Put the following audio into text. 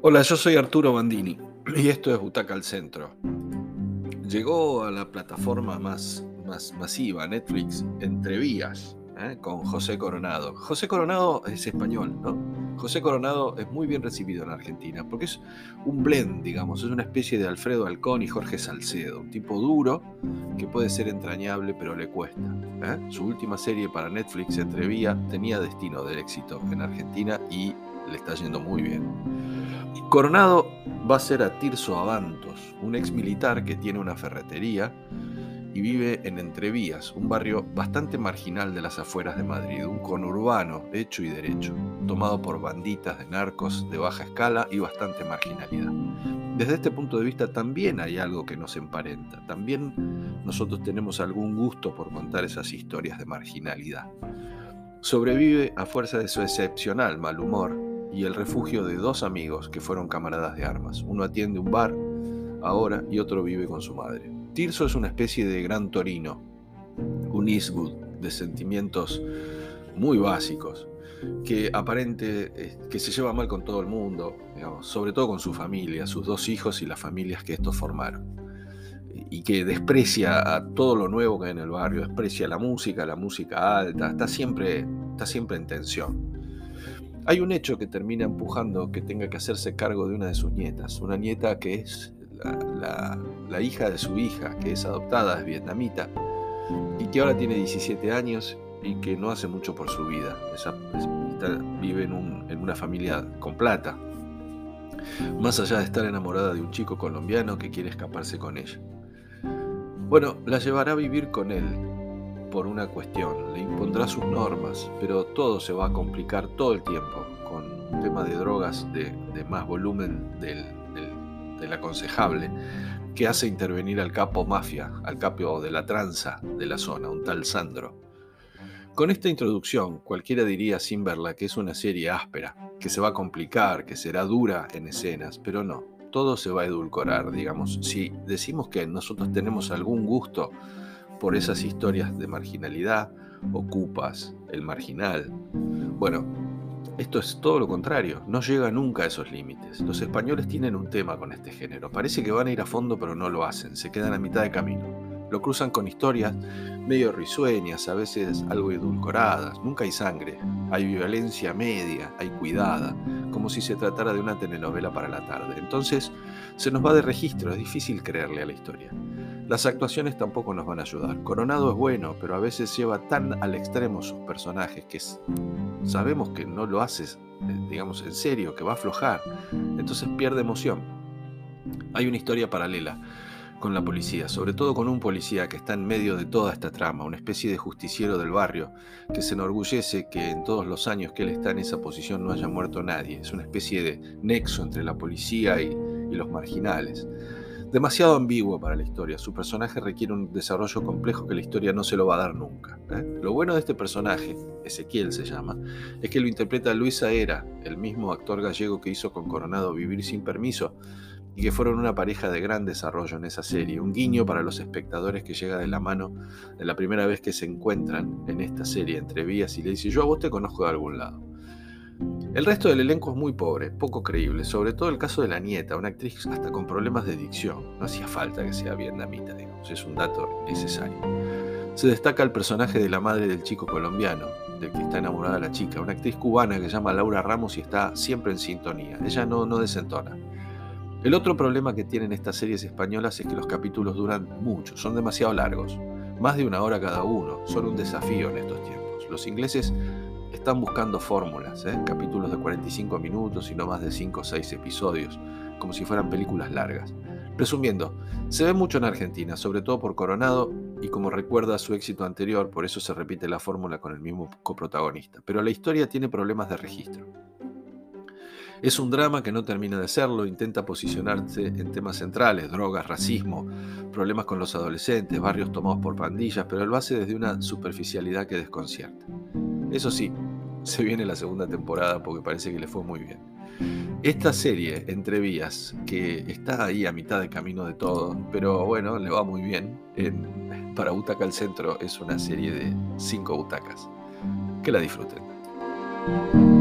Hola, yo soy Arturo Bandini y esto es Butaca al Centro. Llegó a la plataforma más, más masiva, Netflix, Entre Vías, ¿eh? con José Coronado. José Coronado es español, ¿no? José Coronado es muy bien recibido en Argentina porque es un blend, digamos, es una especie de Alfredo Alcón y Jorge Salcedo, un tipo duro que puede ser entrañable pero le cuesta. ¿eh? Su última serie para Netflix, Entre Vías, tenía destino del éxito en Argentina y le está yendo muy bien. Coronado va a ser a Tirso Avantos, un ex militar que tiene una ferretería y vive en Entrevías, un barrio bastante marginal de las afueras de Madrid, un conurbano hecho y derecho, tomado por banditas de narcos de baja escala y bastante marginalidad. Desde este punto de vista también hay algo que nos emparenta, también nosotros tenemos algún gusto por contar esas historias de marginalidad. Sobrevive a fuerza de su excepcional mal humor y el refugio de dos amigos que fueron camaradas de armas. Uno atiende un bar ahora y otro vive con su madre. Tirso es una especie de gran torino, un Eastwood de sentimientos muy básicos, que aparente eh, que se lleva mal con todo el mundo, sobre todo con su familia, sus dos hijos y las familias que estos formaron. Y que desprecia a todo lo nuevo que hay en el barrio, desprecia la música, la música alta, está siempre, está siempre en tensión. Hay un hecho que termina empujando que tenga que hacerse cargo de una de sus nietas, una nieta que es la, hija de su hija, que es adoptada, es vietnamita, y que ahora tiene 17 años y que no hace mucho por su vida. vive en, en una familia con plata, más allá de estar enamorada de un chico colombiano que quiere escaparse con ella. Bueno, la llevará a vivir con él, por una cuestión, le impondrá sus normas, pero todo se va a complicar todo el tiempo con un tema de drogas de, más volumen del, del, aconsejable que hace intervenir al capo mafia, al capo de la tranza de la zona, un tal Sandro. Con esta introducción, cualquiera diría sin verla que es una serie áspera, que se va a complicar, que será dura en escenas, pero no, todo se va a edulcorar, digamos. Si decimos que nosotros tenemos algún gusto por esas historias de marginalidad, ocupas, el marginal. Bueno, esto es todo lo contrario, no llega nunca a esos límites. Los españoles tienen un tema con este género, parece que van a ir a fondo pero no lo hacen, se quedan a mitad de camino. Lo cruzan con historias medio risueñas, a veces algo edulcoradas, nunca hay sangre, hay violencia media, hay cuidada, como si se tratara de una telenovela para la tarde. Entonces se nos va de registro, es difícil creerle a la historia. Las actuaciones tampoco nos van a ayudar. Coronado es bueno, pero a veces lleva tan al extremo sus personajes que sabemos que no lo haces, eh, digamos, en serio, que va a aflojar. Entonces pierde emoción. Hay una historia paralela con la policía, sobre todo con un policía que está en medio de toda esta trama, una especie de justiciero del barrio, que se enorgullece que en todos los años que él está en esa posición no haya muerto nadie. Es una especie de nexo entre la policía y, y los marginales demasiado ambiguo para la historia. Su personaje requiere un desarrollo complejo que la historia no se lo va a dar nunca. ¿eh? Lo bueno de este personaje, Ezequiel se llama, es que lo interpreta Luis Aera, el mismo actor gallego que hizo con Coronado Vivir sin Permiso, y que fueron una pareja de gran desarrollo en esa serie. Un guiño para los espectadores que llega de la mano de la primera vez que se encuentran en esta serie entre vías y le dice, yo a vos te conozco de algún lado. El resto del elenco es muy pobre, poco creíble, sobre todo el caso de la nieta, una actriz hasta con problemas de dicción. No hacía falta que sea vietnamita, digamos, es un dato necesario. Se destaca el personaje de la madre del chico colombiano, del que está enamorada la chica, una actriz cubana que se llama Laura Ramos y está siempre en sintonía. Ella no, no desentona. El otro problema que tienen estas series españolas es que los capítulos duran mucho, son demasiado largos, más de una hora cada uno, son un desafío en estos tiempos. Los ingleses están buscando fórmulas, ¿eh? capítulos de 45 minutos y no más de 5 o 6 episodios, como si fueran películas largas. Resumiendo, se ve mucho en Argentina, sobre todo por Coronado y como recuerda su éxito anterior, por eso se repite la fórmula con el mismo coprotagonista. Pero la historia tiene problemas de registro. Es un drama que no termina de serlo, intenta posicionarse en temas centrales, drogas, racismo, problemas con los adolescentes, barrios tomados por pandillas, pero lo hace desde una superficialidad que desconcierta. Eso sí, se viene la segunda temporada porque parece que le fue muy bien. Esta serie, Entre Vías, que está ahí a mitad de camino de todo, pero bueno, le va muy bien. para Butaca al Centro es una serie de cinco butacas. Que la disfruten.